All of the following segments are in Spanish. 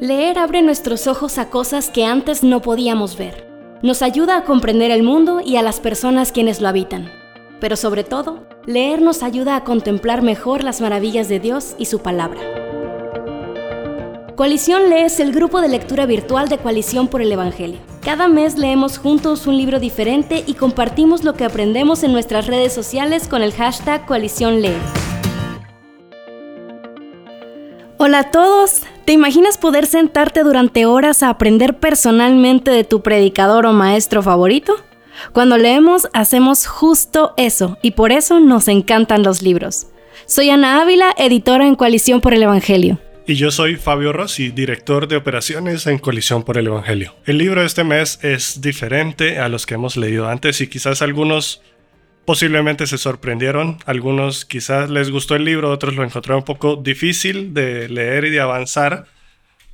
Leer abre nuestros ojos a cosas que antes no podíamos ver. Nos ayuda a comprender el mundo y a las personas quienes lo habitan. Pero sobre todo, leer nos ayuda a contemplar mejor las maravillas de Dios y su palabra. Coalición Lee es el grupo de lectura virtual de Coalición por el Evangelio. Cada mes leemos juntos un libro diferente y compartimos lo que aprendemos en nuestras redes sociales con el hashtag Coalición Lee. Hola a todos. ¿Te imaginas poder sentarte durante horas a aprender personalmente de tu predicador o maestro favorito? Cuando leemos hacemos justo eso y por eso nos encantan los libros. Soy Ana Ávila, editora en Coalición por el Evangelio. Y yo soy Fabio Rossi, director de operaciones en Coalición por el Evangelio. El libro de este mes es diferente a los que hemos leído antes y quizás algunos posiblemente se sorprendieron. Algunos quizás les gustó el libro, otros lo encontraron un poco difícil de leer y de avanzar,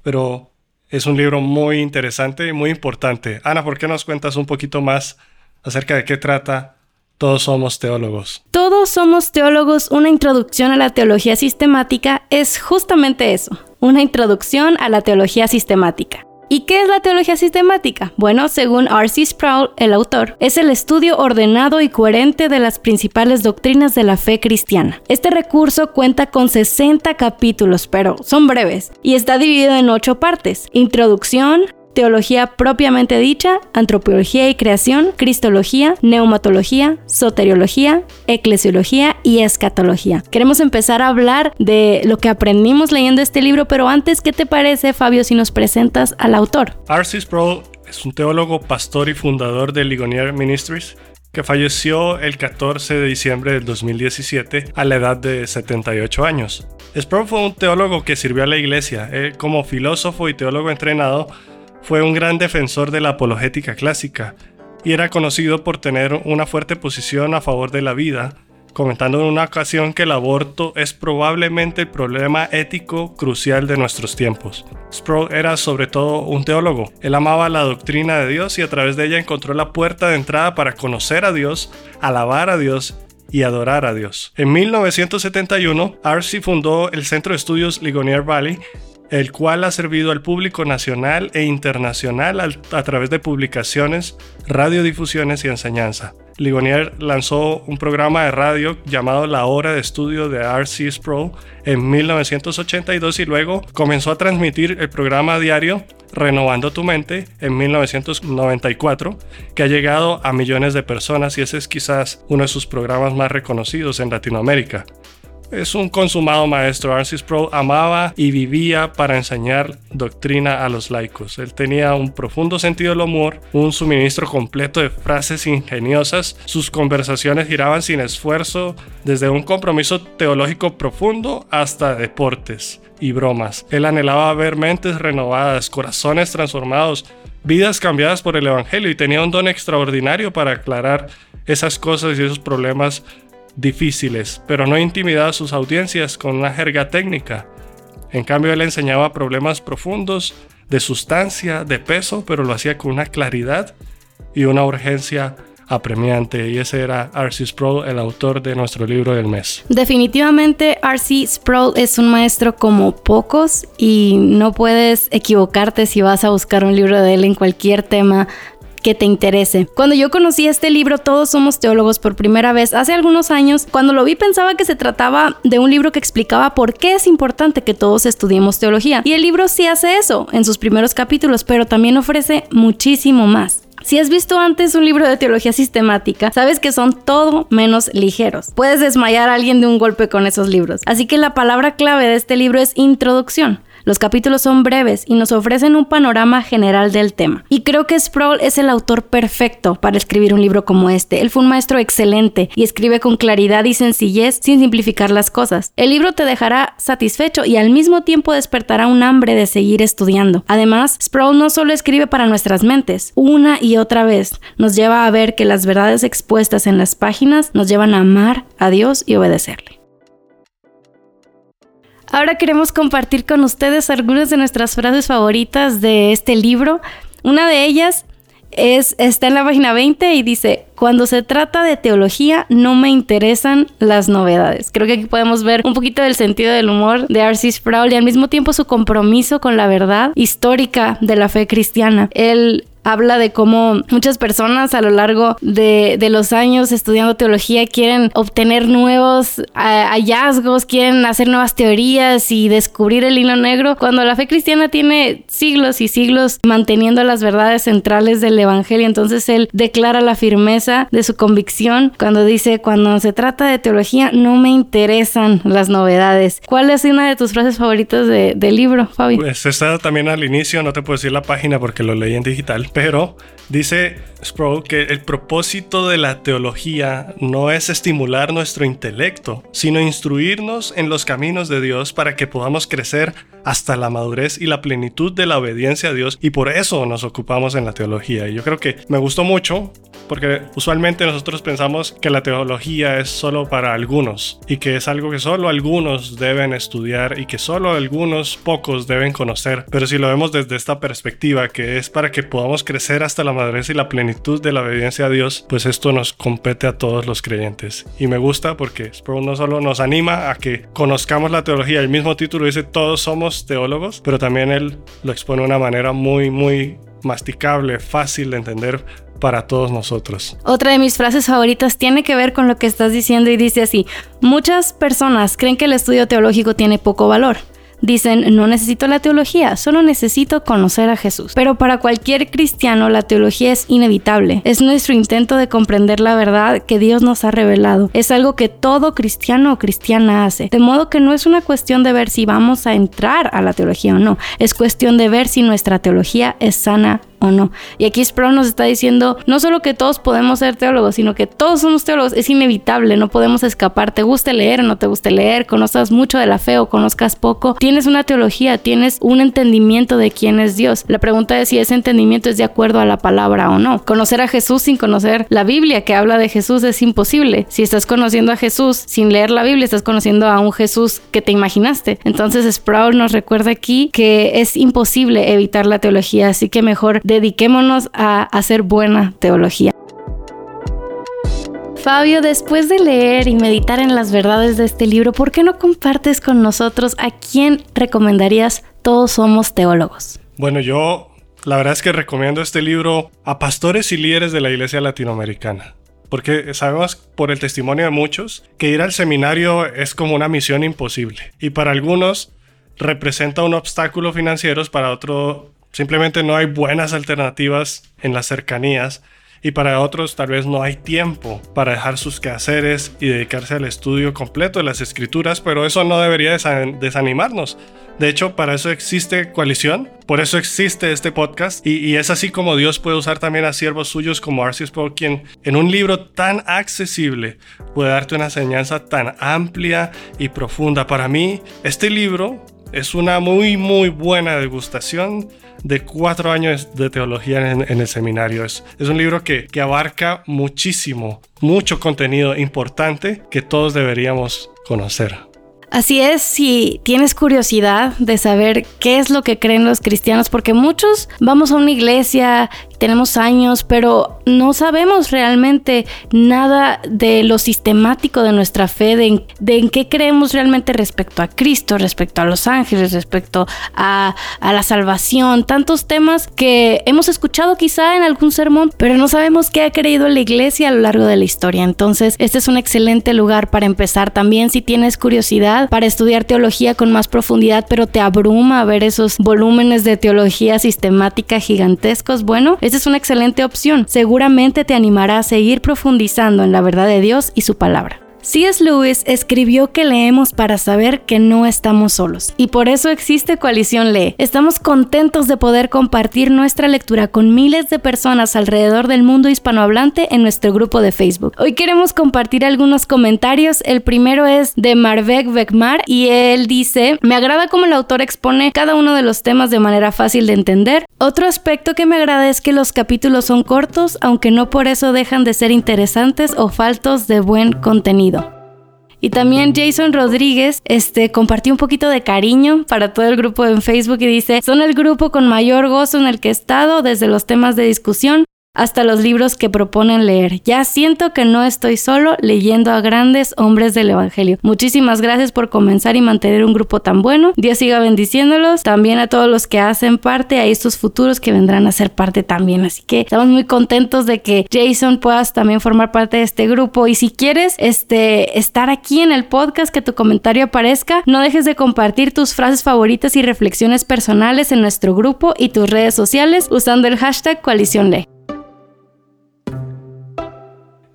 pero es un libro muy interesante y muy importante. Ana, ¿por qué nos cuentas un poquito más acerca de qué trata Todos somos teólogos? Todos somos teólogos, una introducción a la teología sistemática es justamente eso, una introducción a la teología sistemática. ¿Y qué es la teología sistemática? Bueno, según R.C. Sproul, el autor, es el estudio ordenado y coherente de las principales doctrinas de la fe cristiana. Este recurso cuenta con 60 capítulos, pero son breves, y está dividido en 8 partes. Introducción, teología propiamente dicha, antropología y creación, cristología, neumatología, soteriología, eclesiología y escatología. Queremos empezar a hablar de lo que aprendimos leyendo este libro, pero antes, ¿qué te parece, Fabio, si nos presentas al autor? R.C. Sproul es un teólogo, pastor y fundador de Ligonier Ministries que falleció el 14 de diciembre del 2017 a la edad de 78 años. Sproul fue un teólogo que sirvió a la iglesia. como filósofo y teólogo entrenado, fue un gran defensor de la apologética clásica y era conocido por tener una fuerte posición a favor de la vida, comentando en una ocasión que el aborto es probablemente el problema ético crucial de nuestros tiempos. Sproul era sobre todo un teólogo. Él amaba la doctrina de Dios y a través de ella encontró la puerta de entrada para conocer a Dios, alabar a Dios y adorar a Dios. En 1971, Arcee fundó el Centro de Estudios Ligonier Valley el cual ha servido al público nacional e internacional a través de publicaciones, radiodifusiones y enseñanza. Ligonier lanzó un programa de radio llamado La Hora de Estudio de R.C. Sproul en 1982 y luego comenzó a transmitir el programa diario Renovando tu Mente en 1994, que ha llegado a millones de personas y ese es quizás uno de sus programas más reconocidos en Latinoamérica es un consumado maestro. Arcis Pro amaba y vivía para enseñar doctrina a los laicos. Él tenía un profundo sentido del humor, un suministro completo de frases ingeniosas. Sus conversaciones giraban sin esfuerzo desde un compromiso teológico profundo hasta deportes y bromas. Él anhelaba ver mentes renovadas, corazones transformados, vidas cambiadas por el Evangelio y tenía un don extraordinario para aclarar esas cosas y esos problemas difíciles, pero no intimidaba a sus audiencias con una jerga técnica. En cambio, él enseñaba problemas profundos de sustancia, de peso, pero lo hacía con una claridad y una urgencia apremiante. Y ese era R.C. Sproul, el autor de nuestro libro del mes. Definitivamente R.C. Sproul es un maestro como pocos y no puedes equivocarte si vas a buscar un libro de él en cualquier tema que te interese. Cuando yo conocí este libro, Todos somos teólogos por primera vez, hace algunos años, cuando lo vi pensaba que se trataba de un libro que explicaba por qué es importante que todos estudiemos teología. Y el libro sí hace eso en sus primeros capítulos, pero también ofrece muchísimo más. Si has visto antes un libro de teología sistemática, sabes que son todo menos ligeros. Puedes desmayar a alguien de un golpe con esos libros. Así que la palabra clave de este libro es introducción. Los capítulos son breves y nos ofrecen un panorama general del tema. Y creo que Sproul es el autor perfecto para escribir un libro como este. Él fue un maestro excelente y escribe con claridad y sencillez sin simplificar las cosas. El libro te dejará satisfecho y al mismo tiempo despertará un hambre de seguir estudiando. Además, Sproul no solo escribe para nuestras mentes, una y otra vez nos lleva a ver que las verdades expuestas en las páginas nos llevan a amar a Dios y obedecerle. Ahora queremos compartir con ustedes algunas de nuestras frases favoritas de este libro. Una de ellas es, está en la página 20 y dice, cuando se trata de teología no me interesan las novedades. Creo que aquí podemos ver un poquito del sentido del humor de R.C. Sproul y al mismo tiempo su compromiso con la verdad histórica de la fe cristiana. Él habla de cómo muchas personas a lo largo de, los años estudiando teología quieren obtener nuevos hallazgos, quieren hacer nuevas teorías y descubrir el hilo negro, cuando la fe cristiana tiene siglos y siglos manteniendo las verdades centrales del Evangelio. Entonces él declara la firmeza de su convicción cuando dice, cuando se trata de teología no me interesan las novedades. ¿Cuál es una de tus frases favoritas del libro, Fabi? Pues está también al inicio, no te puedo decir la página porque lo leí en digital pero dice Sproul que el propósito de la teología no es estimular nuestro intelecto, sino instruirnos en los caminos de Dios para que podamos crecer hasta la madurez y la plenitud de la obediencia a Dios y por eso nos ocupamos en la teología. Y yo creo que me gustó mucho porque usualmente nosotros pensamos que la teología es solo para algunos y que es algo que solo algunos deben estudiar y que solo algunos pocos deben conocer. Pero si lo vemos desde esta perspectiva, que es para que podamos crecer hasta la madurez y la plenitud de la obediencia a Dios, pues esto nos compete a todos los creyentes. Y me gusta porque Sproul no solo nos anima a que conozcamos la teología, el mismo título dice todos somos teólogos, pero también él lo expone de una manera muy, muy masticable, fácil de entender para todos nosotros. Otra de mis frases favoritas tiene que ver con lo que estás diciendo y dice así, muchas personas creen que el estudio teológico tiene poco valor. Dicen, no necesito la teología, solo necesito conocer a Jesús. Pero para cualquier cristiano la teología es inevitable. Es nuestro intento de comprender la verdad que Dios nos ha revelado. Es algo que todo cristiano o cristiana hace. De modo que no es una cuestión de ver si vamos a entrar a la teología o no. Es cuestión de ver si nuestra teología es sana no. Y aquí Sproul nos está diciendo no solo que todos podemos ser teólogos, sino que todos somos teólogos. Es inevitable, no podemos escapar. Te guste leer o no te guste leer, conozcas mucho de la fe o conozcas poco. Tienes una teología, tienes un entendimiento de quién es Dios. La pregunta es si ese entendimiento es de acuerdo a la palabra o no. Conocer a Jesús sin conocer la Biblia que habla de Jesús es imposible. Si estás conociendo a Jesús sin leer la Biblia, estás conociendo a un Jesús que te imaginaste. Entonces Sproul nos recuerda aquí que es imposible evitar la teología, así que mejor dediquémonos a hacer buena teología. Fabio, después de leer y meditar en las verdades de este libro, ¿por qué no compartes con nosotros a quién recomendarías Todos somos teólogos? Bueno, yo la verdad es que recomiendo este libro a pastores y líderes de la iglesia latinoamericana. Porque sabemos por el testimonio de muchos que ir al seminario es como una misión imposible. Y para algunos representa un obstáculo financiero, para otros Simplemente no hay buenas alternativas en las cercanías y para otros tal vez no hay tiempo para dejar sus quehaceres y dedicarse al estudio completo de las escrituras, pero eso no debería desanimarnos. De hecho, para eso existe coalición, por eso existe este podcast y, es así como Dios puede usar también a siervos suyos como Arceus Paul, quien en un libro tan accesible puede darte una enseñanza tan amplia y profunda. Para mí, este libro es una muy muy buena degustación de cuatro años de teología en, el seminario. Es, es un libro que, que abarca muchísimo, mucho contenido importante que todos deberíamos conocer. Así es, si tienes curiosidad de saber qué es lo que creen los cristianos, porque muchos vamos a una iglesia tenemos años, pero no sabemos realmente nada de lo sistemático de nuestra fe, de, en qué creemos realmente respecto a Cristo, respecto a los ángeles, respecto a, la salvación, tantos temas que hemos escuchado quizá en algún sermón, pero no sabemos qué ha creído la iglesia a lo largo de la historia. Entonces, este es un excelente lugar para empezar también si tienes curiosidad para estudiar teología con más profundidad, pero te abruma ver esos volúmenes de teología sistemática gigantescos. Bueno, esa es una excelente opción. Seguramente te animará a seguir profundizando en la verdad de Dios y su palabra. C.S. Lewis escribió que leemos para saber que no estamos solos y por eso existe Coalición Lee. Estamos contentos de poder compartir nuestra lectura con miles de personas alrededor del mundo hispanohablante en nuestro grupo de Facebook. Hoy queremos compartir algunos comentarios. El primero es de Marvek Bekmar y él dice, me agrada cómo el autor expone cada uno de los temas de manera fácil de entender. Otro aspecto que me agrada es que los capítulos son cortos, aunque no por eso dejan de ser interesantes o faltos de buen contenido. Y también Jason Rodríguez este, compartió un poquito de cariño para todo el grupo en Facebook y dice, son el grupo con mayor gozo en el que he estado desde los temas de discusión hasta los libros que proponen leer. Ya siento que no estoy solo leyendo a grandes hombres del Evangelio. Muchísimas gracias por comenzar y mantener un grupo tan bueno. Dios siga bendiciéndolos. También a todos los que hacen parte, a estos futuros que vendrán a ser parte también. Así que estamos muy contentos de que Jason puedas también formar parte de este grupo. Y si quieres este, estar aquí en el podcast, que tu comentario aparezca, no dejes de compartir tus frases favoritas y reflexiones personales en nuestro grupo y tus redes sociales usando el hashtag coalición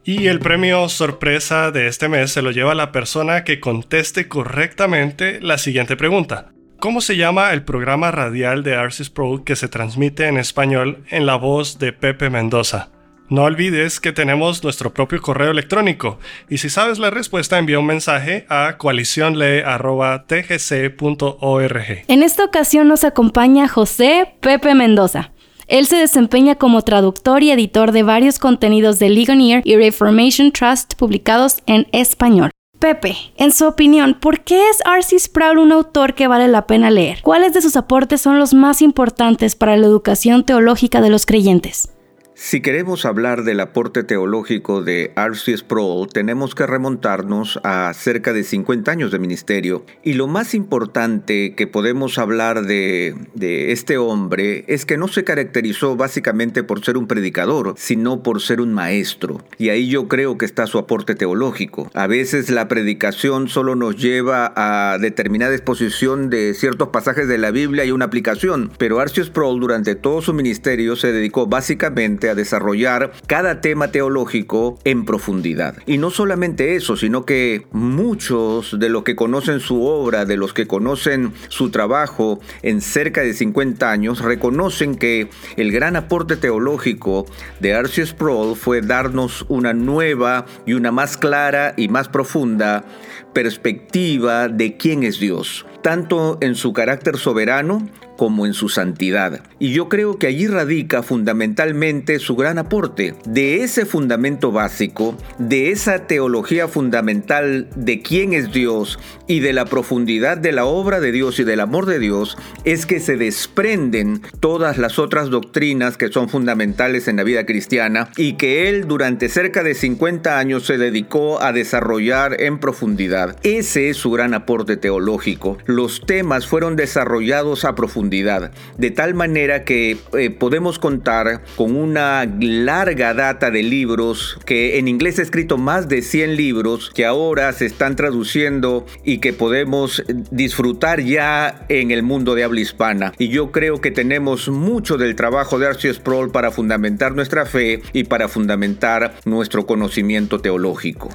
y el premio sorpresa de este mes se lo lleva la persona que conteste correctamente la siguiente pregunta. ¿Cómo se llama el programa radial de Arcis Pro que se transmite en español en la voz de Pepe Mendoza? No olvides que tenemos nuestro propio correo electrónico y si sabes la respuesta envía un mensaje a coaliciónle.tgc.org. En esta ocasión nos acompaña José Pepe Mendoza. Él se desempeña como traductor y editor de varios contenidos de Ligonier y Reformation Trust publicados en español. Pepe, en su opinión, ¿por qué es R.C. Sproul un autor que vale la pena leer? ¿Cuáles de sus aportes son los más importantes para la educación teológica de los creyentes? Si queremos hablar del aporte teológico de R.C. Sproul, tenemos que remontarnos a cerca de 50 años de ministerio. Y lo más importante que podemos hablar de, este hombre es que no se caracterizó básicamente por ser un predicador, sino por ser un maestro. Y ahí yo creo que está su aporte teológico. A veces la predicación solo nos lleva a determinada exposición de ciertos pasajes de la Biblia y una aplicación, pero R.C. Sproul durante todo su ministerio se dedicó básicamente a desarrollar cada tema teológico en profundidad. Y no solamente eso, sino que muchos de los que conocen su obra, de los que conocen su trabajo en cerca de 50 años, reconocen que el gran aporte teológico de Archie Sproul fue darnos una nueva y una más clara y más profunda perspectiva de quién es Dios, tanto en su carácter soberano como en su santidad. Y yo creo que allí radica fundamentalmente su gran aporte. De ese fundamento básico, de esa teología fundamental de quién es Dios y de la profundidad de la obra de Dios y del amor de Dios, es que se desprenden todas las otras doctrinas que son fundamentales en la vida cristiana y que él durante cerca de 50 años se dedicó a desarrollar en profundidad. Ese es su gran aporte teológico. Los temas fueron desarrollados a profundidad de tal manera que eh, podemos contar con una larga data de libros que en inglés he escrito más de 100 libros que ahora se están traduciendo y que podemos disfrutar ya en el mundo de habla hispana. Y yo creo que tenemos mucho del trabajo de Archie Sproul para fundamentar nuestra fe y para fundamentar nuestro conocimiento teológico.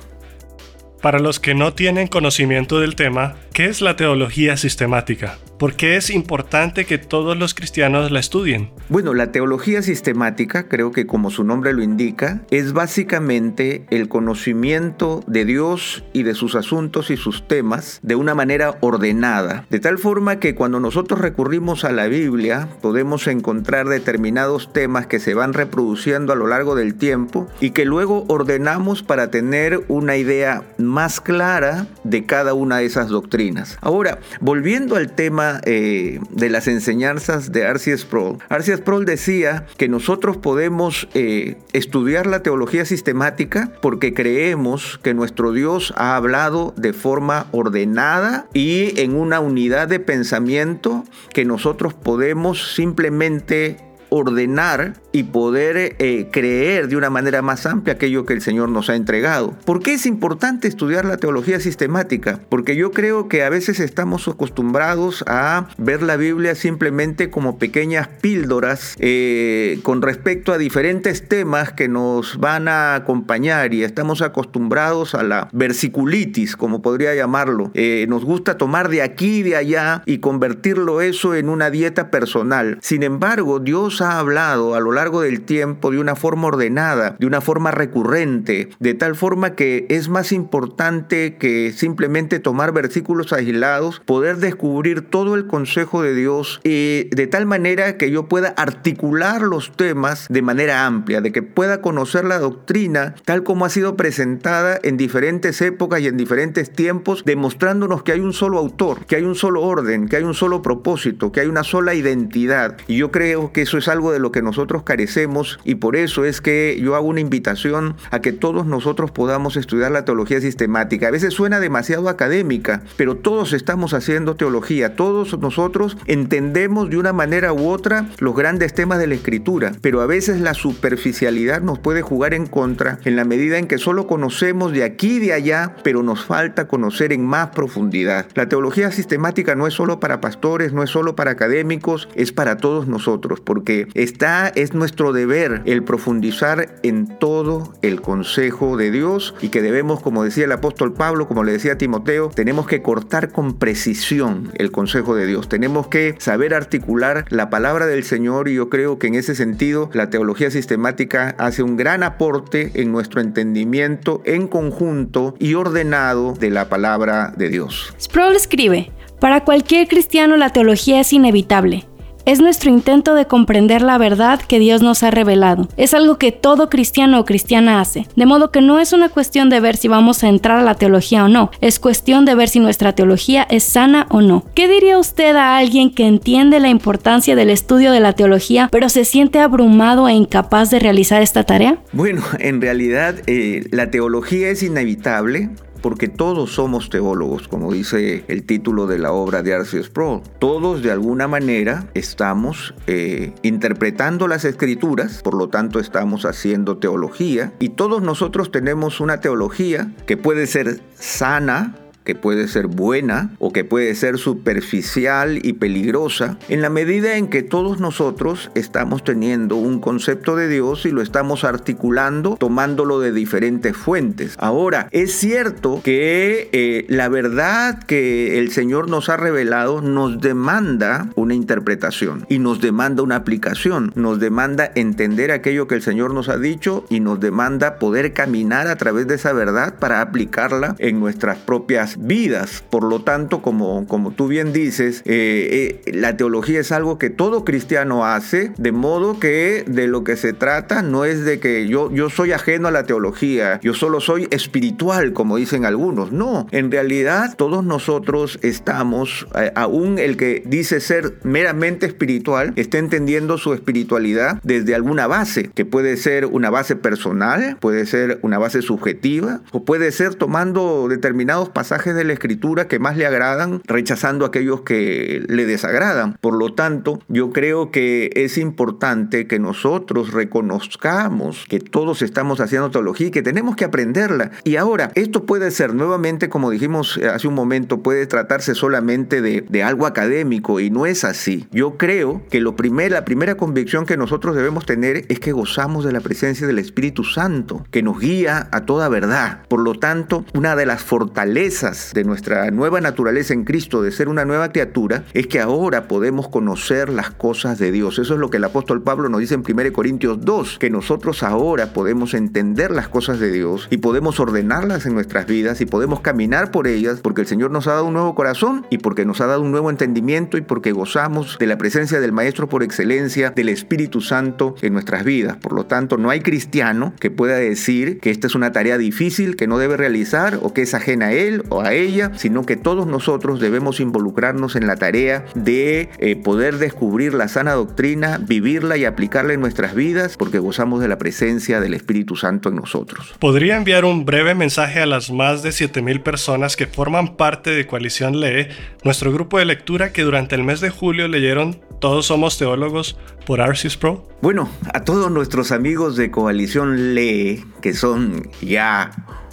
Para los que no tienen conocimiento del tema, ¿qué es la teología sistemática? ¿Por qué es importante que todos los cristianos la estudien? Bueno, la teología sistemática, creo que como su nombre lo indica, es básicamente el conocimiento de Dios y de sus asuntos y sus temas de una manera ordenada, de tal forma que cuando nosotros recurrimos a la Biblia podemos encontrar determinados temas que se van reproduciendo a lo largo del tiempo y que luego ordenamos para tener una idea más clara de cada una de esas doctrinas. Ahora, volviendo al tema eh, de las enseñanzas de R.C. Sproul. R.C. Sproul decía que nosotros podemos eh, estudiar la teología sistemática porque creemos que nuestro Dios ha hablado de forma ordenada y en una unidad de pensamiento que nosotros podemos simplemente ordenar y poder eh, creer de una manera más amplia aquello que el Señor nos ha entregado. ¿Por qué es importante estudiar la teología sistemática? Porque yo creo que a veces estamos acostumbrados a ver la Biblia simplemente como pequeñas píldoras eh, con respecto a diferentes temas que nos van a acompañar y estamos acostumbrados a la versiculitis, como podría llamarlo. Eh, nos gusta tomar de aquí y de allá y convertirlo eso en una dieta personal. Sin embargo, Dios ha hablado a lo largo del tiempo de una forma ordenada, de una forma recurrente, de tal forma que es más importante que simplemente tomar versículos aislados, poder descubrir todo el consejo de Dios y de tal manera que yo pueda articular los temas de manera amplia, de que pueda conocer la doctrina tal como ha sido presentada en diferentes épocas y en diferentes tiempos, demostrándonos que hay un solo autor, que hay un solo orden, que hay un solo propósito, que hay una sola identidad. Y yo creo que eso es algo de lo que nosotros carecemos y por eso es que yo hago una invitación a que todos nosotros podamos estudiar la teología sistemática. A veces suena demasiado académica, pero todos estamos haciendo teología, todos nosotros entendemos de una manera u otra los grandes temas de la escritura, pero a veces la superficialidad nos puede jugar en contra en la medida en que solo conocemos de aquí y de allá, pero nos falta conocer en más profundidad. La teología sistemática no es solo para pastores, no es solo para académicos, es para todos nosotros, porque está es nuestro deber el profundizar en todo el consejo de Dios y que debemos, como decía el apóstol Pablo, como le decía Timoteo, tenemos que cortar con precisión el consejo de Dios. Tenemos que saber articular la palabra del Señor y yo creo que en ese sentido la teología sistemática hace un gran aporte en nuestro entendimiento en conjunto y ordenado de la palabra de Dios. Sproul escribe, para cualquier cristiano la teología es inevitable. Es nuestro intento de comprender la verdad que Dios nos ha revelado. Es algo que todo cristiano o cristiana hace. De modo que no es una cuestión de ver si vamos a entrar a la teología o no. Es cuestión de ver si nuestra teología es sana o no. ¿Qué diría usted a alguien que entiende la importancia del estudio de la teología, pero se siente abrumado e incapaz de realizar esta tarea? Bueno, en realidad eh, la teología es inevitable porque todos somos teólogos, como dice el título de la obra de Arceus Sproul. Todos de alguna manera estamos eh, interpretando las escrituras, por lo tanto estamos haciendo teología, y todos nosotros tenemos una teología que puede ser sana, que puede ser buena o que puede ser superficial y peligrosa, en la medida en que todos nosotros estamos teniendo un concepto de Dios y lo estamos articulando tomándolo de diferentes fuentes. Ahora, es cierto que eh, la verdad que el Señor nos ha revelado nos demanda una interpretación y nos demanda una aplicación, nos demanda entender aquello que el Señor nos ha dicho y nos demanda poder caminar a través de esa verdad para aplicarla en nuestras propias vidas. Por lo tanto, como, como tú bien dices, eh, eh, la teología es algo que todo cristiano hace, de modo que de lo que se trata no es de que yo, yo soy ajeno a la teología, yo solo soy espiritual, como dicen algunos. No, en realidad todos nosotros estamos, eh, aún el que dice ser meramente espiritual, está entendiendo su espiritualidad desde alguna base, que puede ser una base personal, puede ser una base subjetiva, o puede ser tomando determinados pasajes de la escritura que más le agradan, rechazando aquellos que le desagradan. Por lo tanto, yo creo que es importante que nosotros reconozcamos que todos estamos haciendo teología y que tenemos que aprenderla. Y ahora, esto puede ser nuevamente, como dijimos hace un momento, puede tratarse solamente de, de algo académico y no es así. Yo creo que lo primer, la primera convicción que nosotros debemos tener es que gozamos de la presencia del Espíritu Santo, que nos guía a toda verdad. Por lo tanto, una de las fortalezas de nuestra nueva naturaleza en Cristo, de ser una nueva criatura, es que ahora podemos conocer las cosas de Dios. Eso es lo que el apóstol Pablo nos dice en 1 Corintios 2, que nosotros ahora podemos entender las cosas de Dios y podemos ordenarlas en nuestras vidas y podemos caminar por ellas porque el Señor nos ha dado un nuevo corazón y porque nos ha dado un nuevo entendimiento y porque gozamos de la presencia del Maestro por excelencia, del Espíritu Santo en nuestras vidas. Por lo tanto, no hay cristiano que pueda decir que esta es una tarea difícil que no debe realizar o que es ajena a él o a ella, sino que todos nosotros debemos involucrarnos en la tarea de eh, poder descubrir la sana doctrina, vivirla y aplicarla en nuestras vidas, porque gozamos de la presencia del Espíritu Santo en nosotros. ¿Podría enviar un breve mensaje a las más de 7000 personas que forman parte de Coalición Lee, nuestro grupo de lectura que durante el mes de julio leyeron Todos somos teólogos por Arcis Pro? Bueno, a todos nuestros amigos de Coalición Lee, que son ya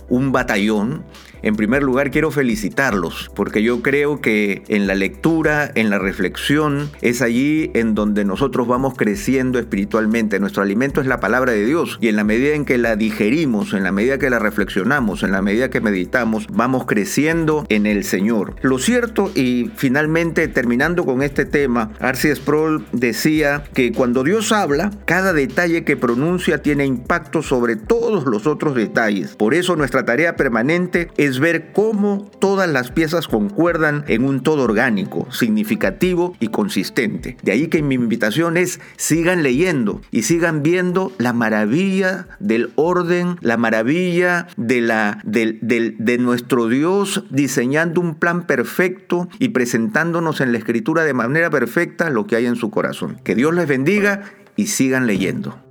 un batallón, en primer lugar, quiero felicitarlos, porque yo creo que en la lectura, en la reflexión, es allí en donde nosotros vamos creciendo espiritualmente. Nuestro alimento es la palabra de Dios y en la medida en que la digerimos, en la medida que la reflexionamos, en la medida que meditamos, vamos creciendo en el Señor. Lo cierto, y finalmente terminando con este tema, Arce Sproul decía que cuando Dios habla, cada detalle que pronuncia tiene impacto sobre todos los otros detalles. Por eso nuestra tarea permanente es ver cómo todas las piezas concuerdan en un todo orgánico, significativo y consistente. De ahí que mi invitación es sigan leyendo y sigan viendo la maravilla del orden, la maravilla de, la, de nuestro Dios diseñando un plan perfecto y presentándonos en la escritura de manera perfecta lo que hay en su corazón. Que Dios les bendiga y sigan leyendo.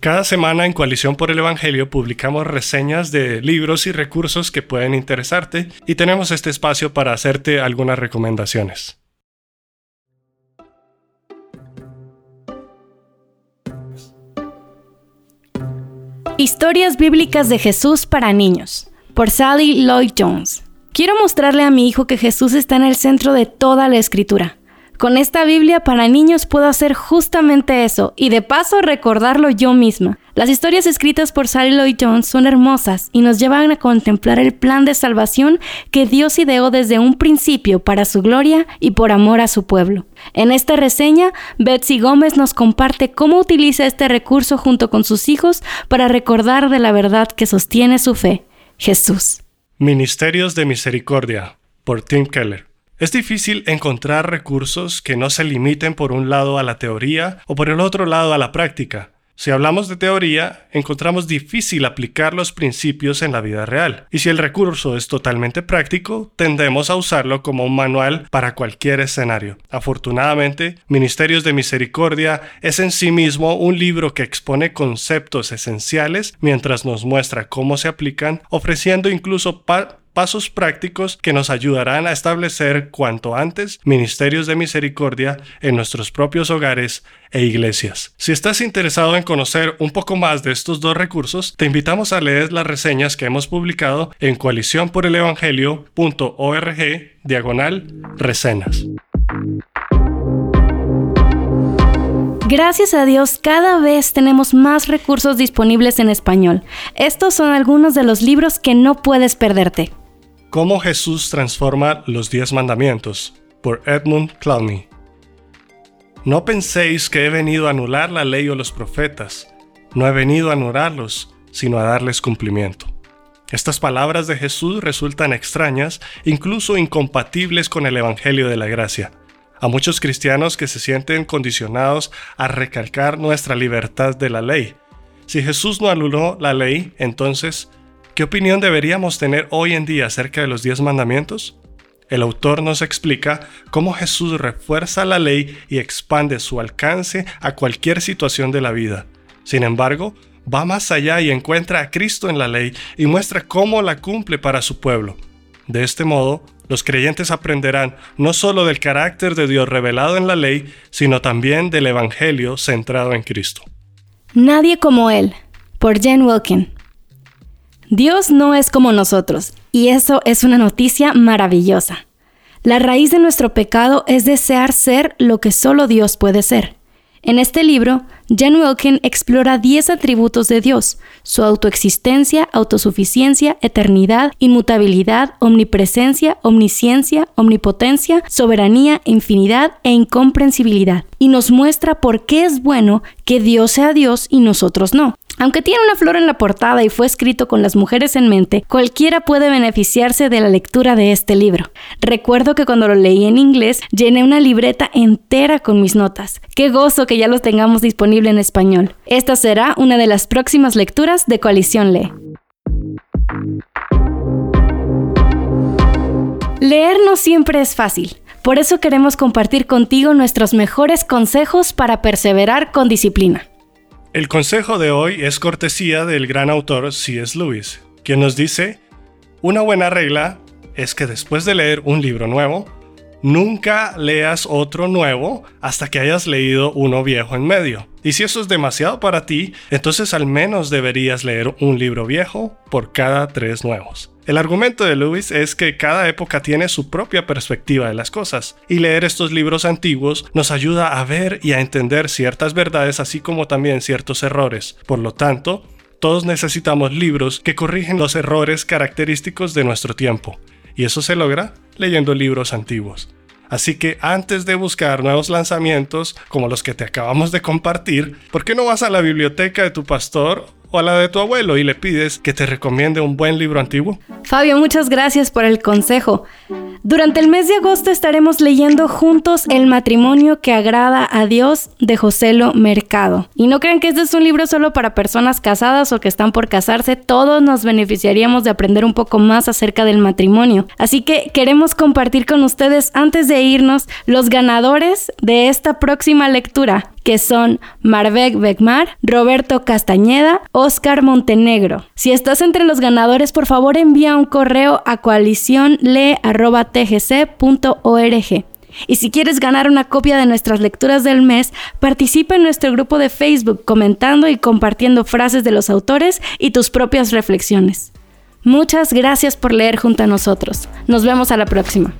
Cada semana en Coalición por el Evangelio publicamos reseñas de libros y recursos que pueden interesarte y tenemos este espacio para hacerte algunas recomendaciones. Historias bíblicas de Jesús para niños, por Sally Lloyd Jones. Quiero mostrarle a mi hijo que Jesús está en el centro de toda la escritura. Con esta Biblia para niños puedo hacer justamente eso y de paso recordarlo yo misma. Las historias escritas por Sally Lloyd Jones son hermosas y nos llevan a contemplar el plan de salvación que Dios ideó desde un principio para su gloria y por amor a su pueblo. En esta reseña, Betsy Gómez nos comparte cómo utiliza este recurso junto con sus hijos para recordar de la verdad que sostiene su fe, Jesús. Ministerios de Misericordia, por Tim Keller. Es difícil encontrar recursos que no se limiten por un lado a la teoría o por el otro lado a la práctica. Si hablamos de teoría, encontramos difícil aplicar los principios en la vida real. Y si el recurso es totalmente práctico, tendemos a usarlo como un manual para cualquier escenario. Afortunadamente, Ministerios de Misericordia es en sí mismo un libro que expone conceptos esenciales mientras nos muestra cómo se aplican, ofreciendo incluso pasos prácticos que nos ayudarán a establecer cuanto antes ministerios de misericordia en nuestros propios hogares e iglesias. Si estás interesado en conocer un poco más de estos dos recursos, te invitamos a leer las reseñas que hemos publicado en coaliciónporelevangelio.org diagonal recenas. Gracias a Dios, cada vez tenemos más recursos disponibles en español. Estos son algunos de los libros que no puedes perderte. Cómo Jesús transforma los diez mandamientos, por Edmund Clowney. No penséis que he venido a anular la ley o los profetas. No he venido a anularlos, sino a darles cumplimiento. Estas palabras de Jesús resultan extrañas, incluso incompatibles con el Evangelio de la Gracia. A muchos cristianos que se sienten condicionados a recalcar nuestra libertad de la ley. Si Jesús no anuló la ley, entonces, ¿Qué opinión deberíamos tener hoy en día acerca de los diez mandamientos? El autor nos explica cómo Jesús refuerza la ley y expande su alcance a cualquier situación de la vida. Sin embargo, va más allá y encuentra a Cristo en la ley y muestra cómo la cumple para su pueblo. De este modo, los creyentes aprenderán no solo del carácter de Dios revelado en la ley, sino también del Evangelio centrado en Cristo. Nadie como Él, por Jen Wilkin. Dios no es como nosotros, y eso es una noticia maravillosa. La raíz de nuestro pecado es desear ser lo que solo Dios puede ser. En este libro, Jen Wilkin explora 10 atributos de Dios, su autoexistencia, autosuficiencia, eternidad, inmutabilidad, omnipresencia, omnisciencia, omnipotencia, soberanía, infinidad e incomprensibilidad, y nos muestra por qué es bueno que Dios sea Dios y nosotros no. Aunque tiene una flor en la portada y fue escrito con las mujeres en mente, cualquiera puede beneficiarse de la lectura de este libro. Recuerdo que cuando lo leí en inglés, llené una libreta entera con mis notas. Qué gozo que ya los tengamos disponible en español. Esta será una de las próximas lecturas de Coalición Lee. Leer no siempre es fácil. Por eso queremos compartir contigo nuestros mejores consejos para perseverar con disciplina. El consejo de hoy es cortesía del gran autor C.S. Lewis, quien nos dice, una buena regla es que después de leer un libro nuevo, nunca leas otro nuevo hasta que hayas leído uno viejo en medio. Y si eso es demasiado para ti, entonces al menos deberías leer un libro viejo por cada tres nuevos. El argumento de Lewis es que cada época tiene su propia perspectiva de las cosas, y leer estos libros antiguos nos ayuda a ver y a entender ciertas verdades así como también ciertos errores. Por lo tanto, todos necesitamos libros que corrigen los errores característicos de nuestro tiempo, y eso se logra leyendo libros antiguos. Así que antes de buscar nuevos lanzamientos como los que te acabamos de compartir, ¿por qué no vas a la biblioteca de tu pastor o a la de tu abuelo y le pides que te recomiende un buen libro antiguo? Fabio, muchas gracias por el consejo. Durante el mes de agosto estaremos leyendo juntos El matrimonio que agrada a Dios de Joselo Mercado. Y no crean que este es un libro solo para personas casadas o que están por casarse, todos nos beneficiaríamos de aprender un poco más acerca del matrimonio. Así que queremos compartir con ustedes antes de irnos los ganadores de esta próxima lectura que son Marbec Begmar, Roberto Castañeda, Oscar Montenegro. Si estás entre los ganadores, por favor envía un correo a coaliciónle.tgc.org. Y si quieres ganar una copia de nuestras lecturas del mes, participa en nuestro grupo de Facebook comentando y compartiendo frases de los autores y tus propias reflexiones. Muchas gracias por leer junto a nosotros. Nos vemos a la próxima.